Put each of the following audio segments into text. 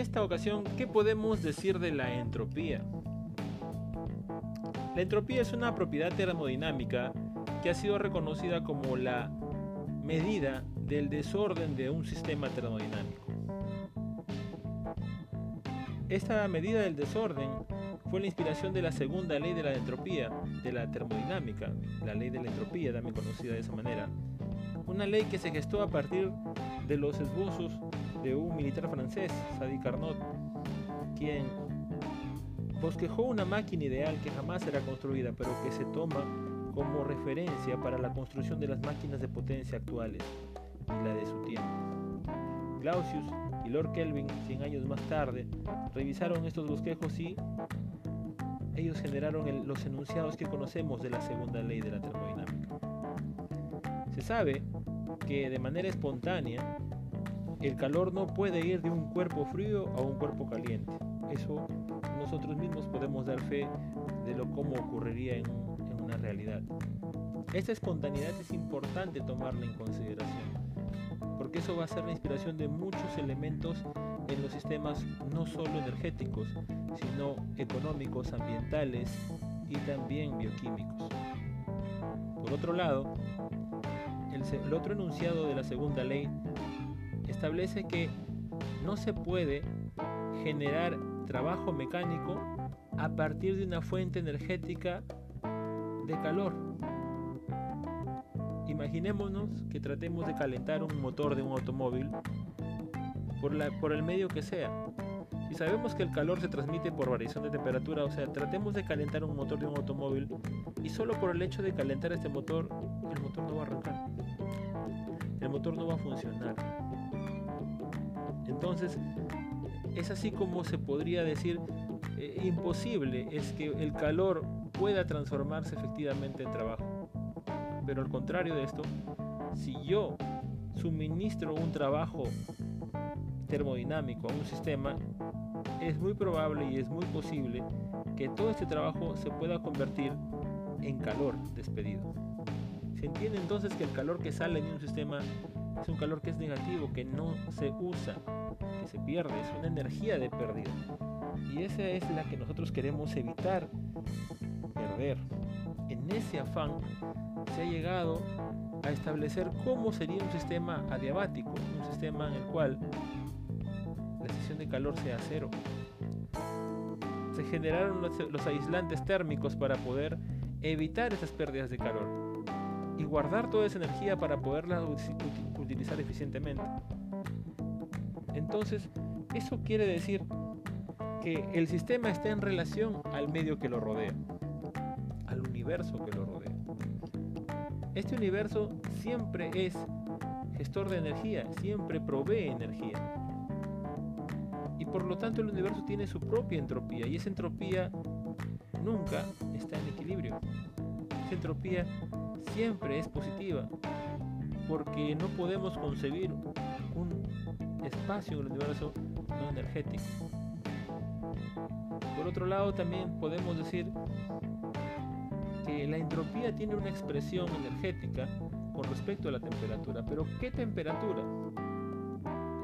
esta ocasión, ¿qué podemos decir de la entropía? La entropía es una propiedad termodinámica que ha sido reconocida como la medida del desorden de un sistema termodinámico. Esta medida del desorden fue la inspiración de la segunda ley de la entropía, de la termodinámica, la ley de la entropía, también conocida de esa manera. Una ley que se gestó a partir de los esbozos de un militar francés, Sadi Carnot, quien bosquejó una máquina ideal que jamás será construida, pero que se toma como referencia para la construcción de las máquinas de potencia actuales y la de su tiempo. Clausius y Lord Kelvin, 100 años más tarde, revisaron estos bosquejos y ellos generaron los enunciados que conocemos de la segunda ley de la termodinámica. Se sabe que de manera espontánea el calor no puede ir de un cuerpo frío a un cuerpo caliente. Eso nosotros mismos podemos dar fe de lo cómo ocurriría en, en una realidad. Esta espontaneidad es importante tomarla en consideración, porque eso va a ser la inspiración de muchos elementos en los sistemas no solo energéticos, sino económicos, ambientales y también bioquímicos. Por otro lado, el, otro enunciado de la segunda ley establece que no se puede generar trabajo mecánico a partir de una fuente energética de calor. Imaginémonos que tratemos de calentar un motor de un automóvil por, el medio que sea. Y sabemos que el calor se transmite por variación de temperatura, o sea, tratemos de calentar un motor de un automóvil y solo por el hecho de calentar este motor, el motor no va a arrancar. El motor no va a funcionar. Entonces, es así como se podría decir eh, imposible es que el calor pueda transformarse efectivamente en trabajo. Pero al contrario de esto, si yo suministro un trabajo termodinámico a un sistema, es muy probable y es muy posible que todo este trabajo se pueda convertir en calor despedido. Se entiende entonces que el calor que sale de un sistema es un calor que es negativo, que no se usa, que se pierde, es una energía de pérdida. Y esa es la que nosotros queremos evitar perder. En ese afán se ha llegado a establecer cómo sería un sistema adiabático, un sistema en el cual de calor sea cero. Se generaron los, aislantes térmicos para poder evitar esas pérdidas de calor y guardar toda esa energía para poderla utilizar eficientemente. Entonces, eso quiere decir que el sistema está en relación al medio que lo rodea, al universo que lo rodea. Este universo siempre es gestor de energía, siempre provee energía por lo tanto el universo tiene su propia entropía y esa entropía nunca está en equilibrio. Esa entropía siempre es positiva porque no podemos concebir un espacio en el universo no energético. Por otro lado también podemos decir que la entropía tiene una expresión energética con respecto a la temperatura, pero ¿qué temperatura?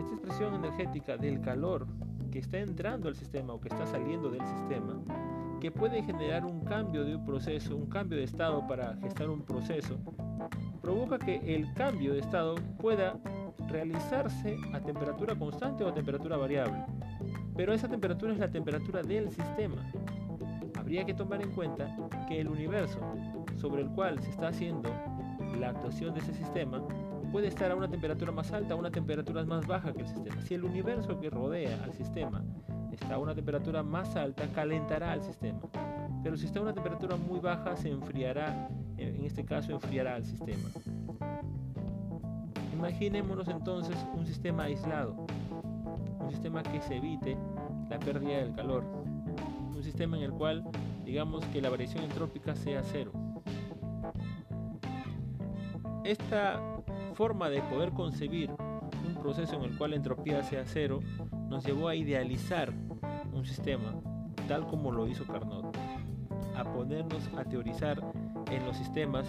Esta expresión energética del calor que está entrando al sistema o que está saliendo del sistema, que puede generar un cambio de un proceso, un cambio de estado para gestar un proceso, provoca que el cambio de estado pueda realizarse a temperatura constante o a temperatura variable. Pero esa temperatura es la temperatura del sistema. Habría que tomar en cuenta que el universo sobre el cual se está haciendo la actuación de ese sistema puede estar a una temperatura más alta o una temperatura más baja que el sistema. Si el universo que rodea al sistema está a una temperatura más alta, calentará al sistema. Pero si está a una temperatura muy baja, se enfriará, en este caso enfriará al sistema. Imaginémonos entonces un sistema aislado, un sistema que se evite la pérdida del calor, un sistema en el cual digamos que la variación entrópica sea cero. Esta forma de poder concebir un proceso en el cual la entropía sea cero nos llevó a idealizar un sistema tal como lo hizo Carnot, a ponernos a teorizar en los sistemas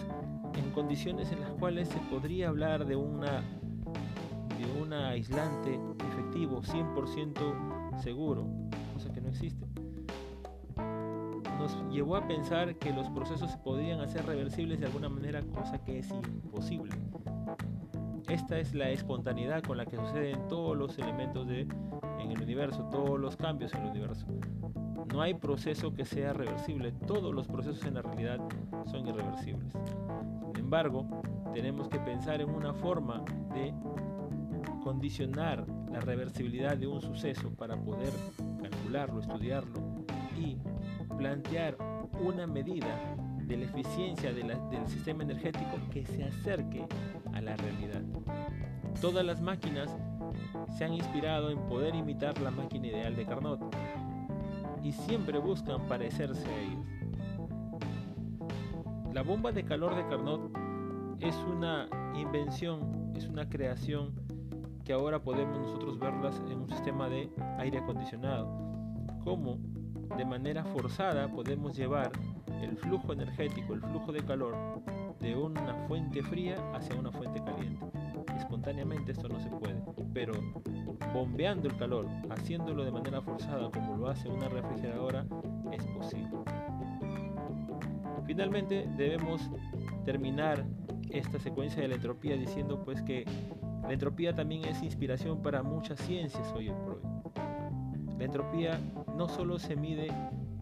en condiciones en las cuales se podría hablar de una de un aislante efectivo 100% seguro, cosa que no existe. Nos llevó a pensar que los procesos se podrían hacer reversibles de alguna manera, cosa que es imposible. Esta es la espontaneidad con la que suceden todos los elementos de, en el universo, todos los cambios en el universo. No hay proceso que sea reversible, todos los procesos en la realidad son irreversibles. Sin embargo, tenemos que pensar en una forma de condicionar la reversibilidad de un suceso para poder calcularlo, estudiarlo y plantear una medida de la eficiencia del sistema energético que se acerque a la realidad. Todas las máquinas se han inspirado en poder imitar la máquina ideal de Carnot y siempre buscan parecerse a ellos. La bomba de calor de Carnot es una invención, es una creación que ahora podemos nosotros verlas en un sistema de aire acondicionado. Como de manera forzada podemos llevar el flujo energético, el flujo de calor de una fuente fría hacia una fuente caliente. Espontáneamente esto no se puede, pero bombeando el calor, haciéndolo de manera forzada como lo hace una refrigeradora, es posible. Finalmente debemos terminar esta secuencia de la entropía diciendo pues que la entropía también es inspiración para muchas ciencias hoy por hoy. La entropía no solo se mide,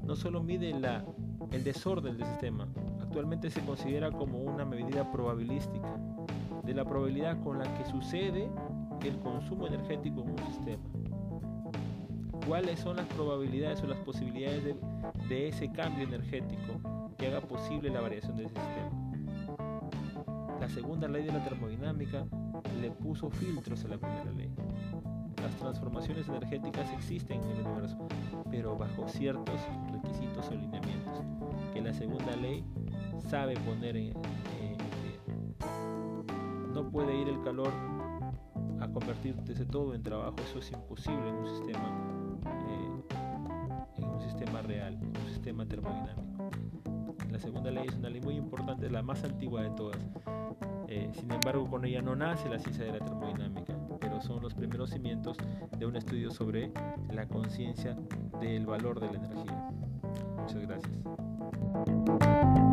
no solo mide la, el desorden del sistema, actualmente se considera como una medida probabilística de la probabilidad con la que sucede el consumo energético en un sistema. ¿Cuáles son las probabilidades o las posibilidades de, ese cambio energético que haga posible la variación del sistema? La segunda ley de la termodinámica le puso filtros a la primera ley. Las transformaciones energéticas existen en el universo, pero bajo ciertos requisitos o lineamientos que la segunda ley sabe poner en, no puede ir el calor a convertirse todo en trabajo, eso es imposible en un sistema eh, en un sistema real, en un sistema termodinámico. La segunda ley es una ley muy importante, la más antigua de todas. Eh, sin embargo, con ella no nace la ciencia de la termodinámica, pero son los primeros cimientos de un estudio sobre la conciencia del valor de la energía. Muchas gracias.